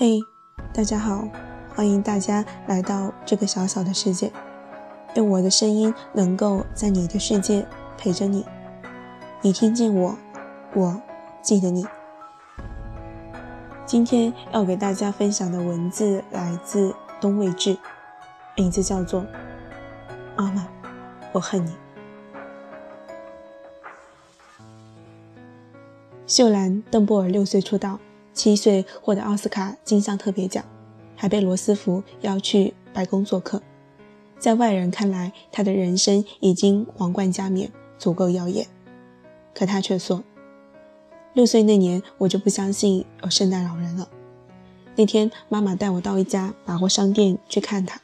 嘿，大家好，欢迎大家来到这个小小的世界。愿我的声音能够在你的世界陪着你。你听见我，我记得你。今天要给大家分享的文字来自东卫志，名字叫做《妈妈，我恨你》。秀兰·邓波尔六岁出道。七岁获得奥斯卡金像特别奖，还被罗斯福邀去白宫做客。在外人看来，他的人生已经皇冠加冕，足够耀眼。可他却说：“六岁那年，我就不相信有圣诞老人了。那天，妈妈带我到一家百货商店去看他，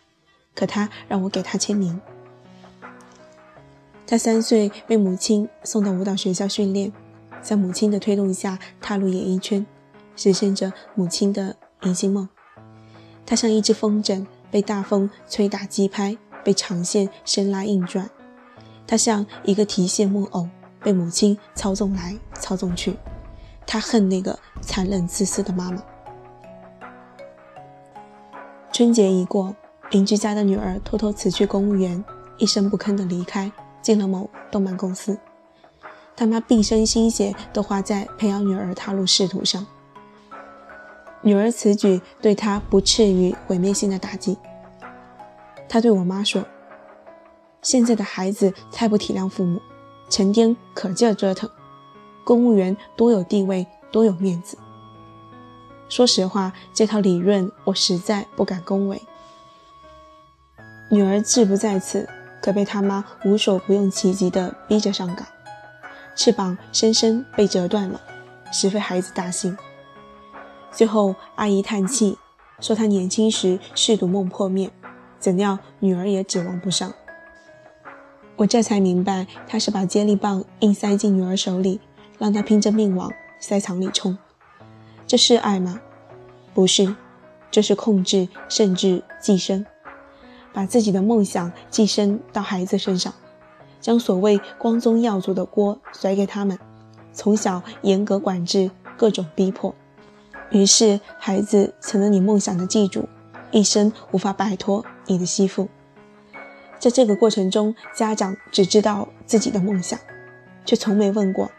可他让我给他签名。他三岁被母亲送到舞蹈学校训练，在母亲的推动下踏入演艺圈。”实现着母亲的明星梦，他像一只风筝，被大风吹打击拍，被长线生拉硬转；他像一个提线木偶，被母亲操纵来操纵去。他恨那个残忍自私的妈妈。春节一过，邻居家的女儿偷偷辞去公务员，一声不吭地离开，进了某动漫公司。他妈毕生心血都花在培养女儿踏入仕途上。女儿此举对他不至于毁灭性的打击。他对我妈说：“现在的孩子太不体谅父母，成天可劲儿折腾。公务员多有地位，多有面子。”说实话，这套理论我实在不敢恭维。女儿志不在此，可被他妈无所不用其极地逼着上岗，翅膀深深被折断了，实非孩子大幸。最后，阿姨叹气，说她年轻时嗜赌梦破灭，怎料女儿也指望不上。我这才明白，她是把接力棒硬塞进女儿手里，让她拼着命往赛场里冲。这是爱吗？不是，这是控制，甚至寄生，把自己的梦想寄生到孩子身上，将所谓光宗耀祖的锅甩给他们，从小严格管制，各种逼迫。于是，孩子成了你梦想的寄主，一生无法摆脱你的吸附。在这个过程中，家长只知道自己的梦想，却从没问过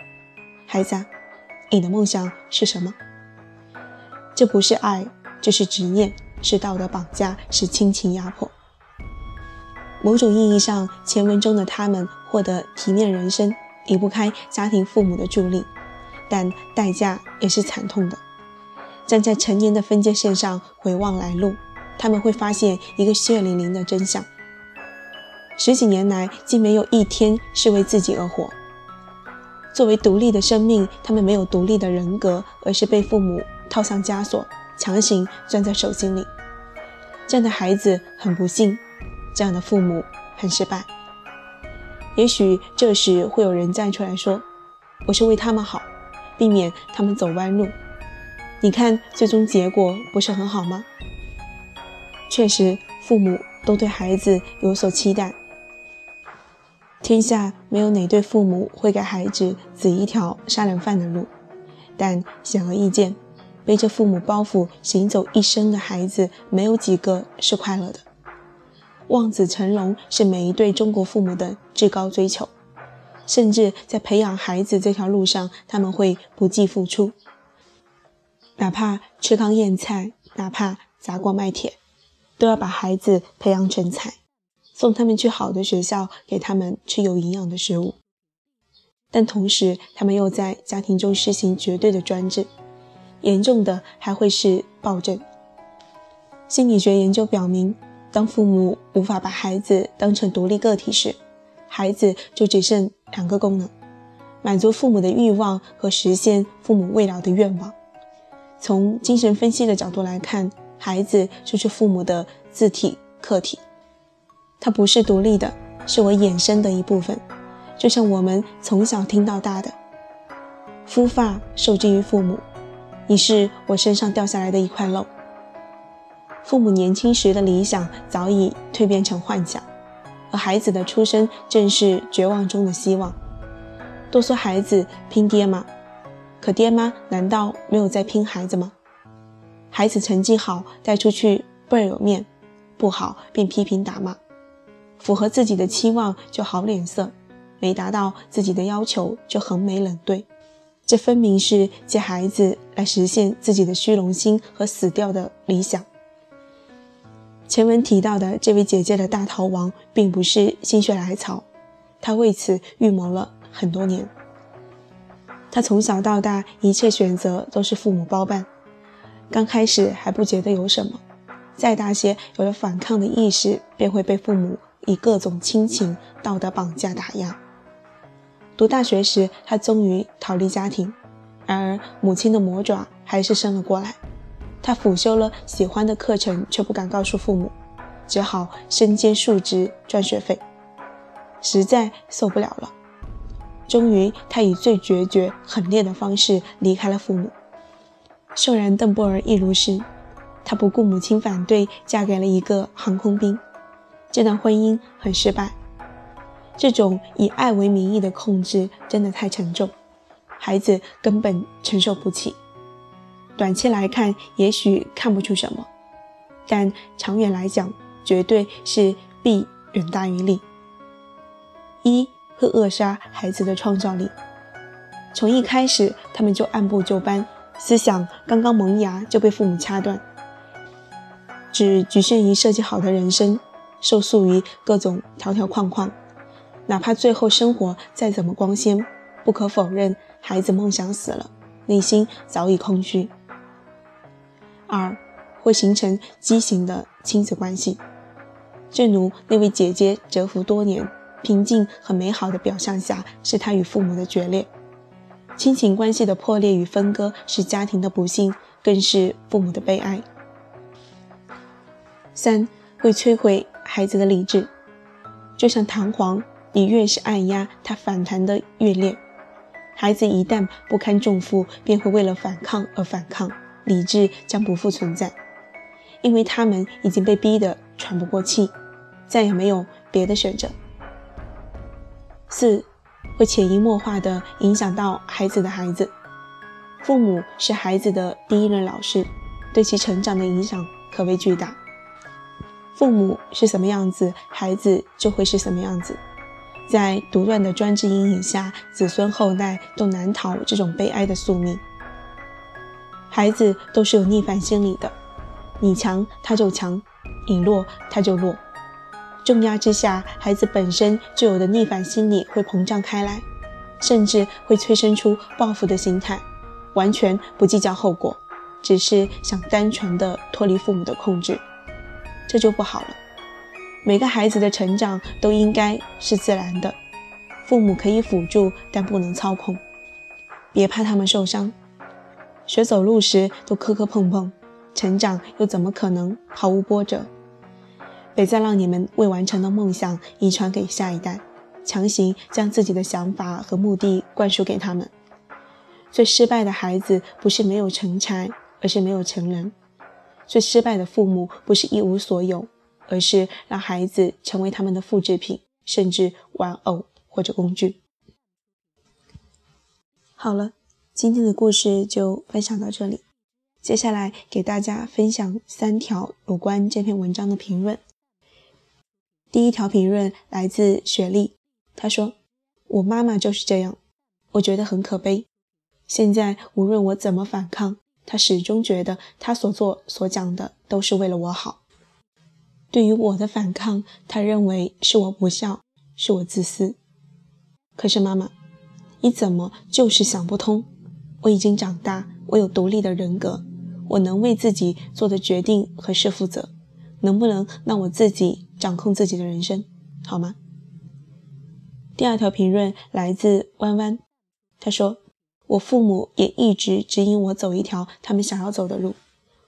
孩子：“你的梦想是什么？”这不是爱，这是执念，是道德绑架，是亲情压迫。某种意义上，前文中的他们获得体面人生，离不开家庭父母的助力，但代价也是惨痛的。站在成年的分界线上回望来路，他们会发现一个血淋淋的真相：十几年来，竟没有一天是为自己而活。作为独立的生命，他们没有独立的人格，而是被父母套上枷锁，强行攥在手心里。这样的孩子很不幸，这样的父母很失败。也许这时会有人站出来说：“我是为他们好，避免他们走弯路。”你看，最终结果不是很好吗？确实，父母都对孩子有所期待。天下没有哪对父母会给孩子指一条杀人犯的路，但显而易见，背着父母包袱行走一生的孩子，没有几个是快乐的。望子成龙是每一对中国父母的至高追求，甚至在培养孩子这条路上，他们会不计付出。哪怕吃糠咽菜，哪怕砸锅卖铁，都要把孩子培养成才，送他们去好的学校，给他们吃有营养的食物。但同时，他们又在家庭中实行绝对的专制，严重的还会是暴政。心理学研究表明，当父母无法把孩子当成独立个体时，孩子就只剩两个功能：满足父母的欲望和实现父母未了的愿望。从精神分析的角度来看，孩子就是父母的自体客体，他不是独立的，是我衍生的一部分。就像我们从小听到大的，肤发受之于父母，你是我身上掉下来的一块肉。父母年轻时的理想早已蜕变成幻想，而孩子的出生正是绝望中的希望。都说孩子拼爹吗？可爹妈难道没有在拼孩子吗？孩子成绩好带出去倍儿有面，不好便批评打骂，符合自己的期望就好脸色，没达到自己的要求就横眉冷对。这分明是借孩子来实现自己的虚荣心和死掉的理想。前文提到的这位姐姐的大逃亡，并不是心血来潮，她为此预谋了很多年。他从小到大一切选择都是父母包办，刚开始还不觉得有什么，再大些有了反抗的意识，便会被父母以各种亲情、道德绑架打压。读大学时，他终于逃离家庭，然而母亲的魔爪还是伸了过来。他辅修了喜欢的课程，却不敢告诉父母，只好身兼数职赚学费，实在受不了了。终于，他以最决绝狠烈的方式离开了父母，秀然邓布尔亦如是。他不顾母亲反对，嫁给了一个航空兵。这段婚姻很失败。这种以爱为名义的控制真的太沉重，孩子根本承受不起。短期来看，也许看不出什么，但长远来讲，绝对是弊远大于利。一会扼杀孩子的创造力。从一开始，他们就按部就班，思想刚刚萌芽就被父母掐断，只局限于设计好的人生，受束于各种条条框框。哪怕最后生活再怎么光鲜，不可否认，孩子梦想死了，内心早已空虚。二会形成畸形的亲子关系，正如那位姐姐蛰伏多年，平静和美好的表象下，是他与父母的决裂。亲情关系的破裂与分割是家庭的不幸，更是父母的悲哀。三会摧毁孩子的理智，就像弹簧，你越是按压，它反弹的越烈。孩子一旦不堪重负，便会为了反抗而反抗。理智将不复存在，因为他们已经被逼得喘不过气，再也没有别的选择。四会潜移默化地影响到孩子的孩子，父母是孩子的第一任老师，对其成长的影响可谓巨大。父母是什么样子，孩子就会是什么样子。在独断的专制阴影下，子孙后代都难逃这种悲哀的宿命。孩子都是有逆反心理的，你强他就强，你弱他就弱。重压之下，孩子本身就有的逆反心理会膨胀开来，甚至会催生出报复的心态，完全不计较后果，只是想单纯的脱离父母的控制，这就不好了。每个孩子的成长都应该是自然的，父母可以辅助，但不能操控。别怕他们受伤。学走路时都磕磕碰碰，成长又怎么可能毫无波折？别再让你们未完成的梦想遗传给下一代，强行将自己的想法和目的灌输给他们。最失败的孩子不是没有成才，而是没有成人；最失败的父母不是一无所有，而是让孩子成为他们的复制品，甚至玩偶或者工具。好了。今天的故事就分享到这里，接下来给大家分享三条有关这篇文章的评论。第一条评论来自雪莉，她说：“我妈妈就是这样，我觉得很可悲。现在无论我怎么反抗，她始终觉得她所做所讲的都是为了我好。对于我的反抗，她认为是我不孝，是我自私。可是妈妈，你怎么就是想不通？”我已经长大，我有独立的人格，我能为自己做的决定和事负责。能不能让我自己掌控自己的人生，好吗？第二条评论来自弯弯，他说：“我父母也一直指引我走一条他们想要走的路，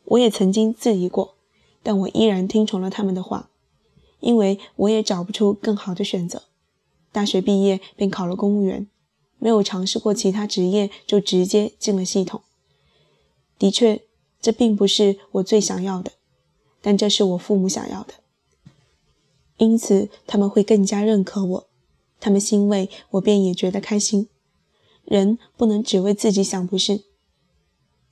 我也曾经质疑过，但我依然听从了他们的话，因为我也找不出更好的选择。大学毕业便考了公务员。”没有尝试过其他职业，就直接进了系统。的确，这并不是我最想要的，但这是我父母想要的，因此他们会更加认可我。他们欣慰，我便也觉得开心。人不能只为自己想，不是？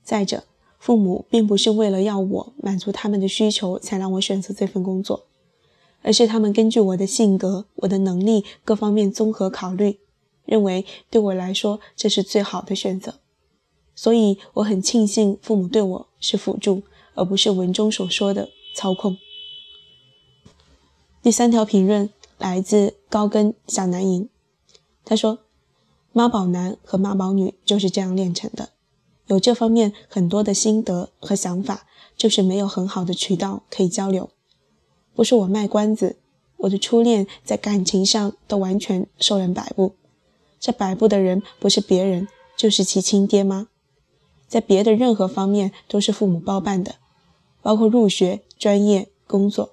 再者，父母并不是为了要我满足他们的需求才让我选择这份工作，而是他们根据我的性格、我的能力各方面综合考虑，认为对我来说这是最好的选择。所以我很庆幸父母对我是辅助，而不是文中所说的操控。第三条评论来自高跟小南营，他说：“妈宝男和妈宝女就是这样炼成的，有这方面很多的心得和想法，就是没有很好的渠道可以交流。不是我卖关子，我的初恋在感情上都完全受人摆布，这摆布的人不是别人，就是其亲爹妈。”在别的任何方面都是父母包办的，包括入学、专业、工作。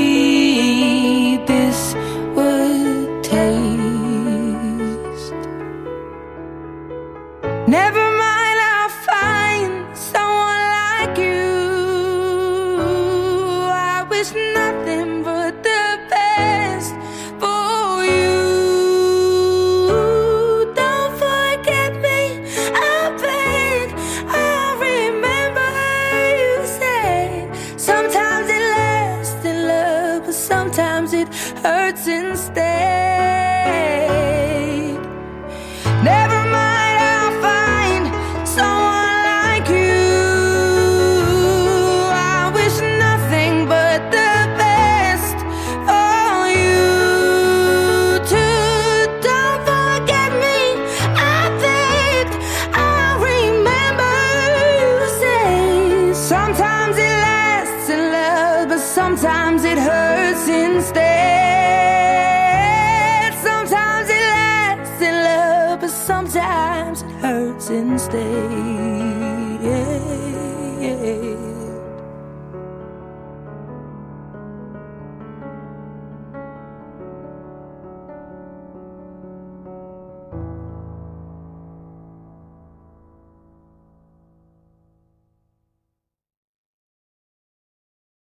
it hurts instead. Never mind, I'll find someone like you. I wish nothing but the best for you. Too. Don't forget me. I think I'll remember you say sometimes it lasts in love, but sometimes it hurts instead. hurts and stays.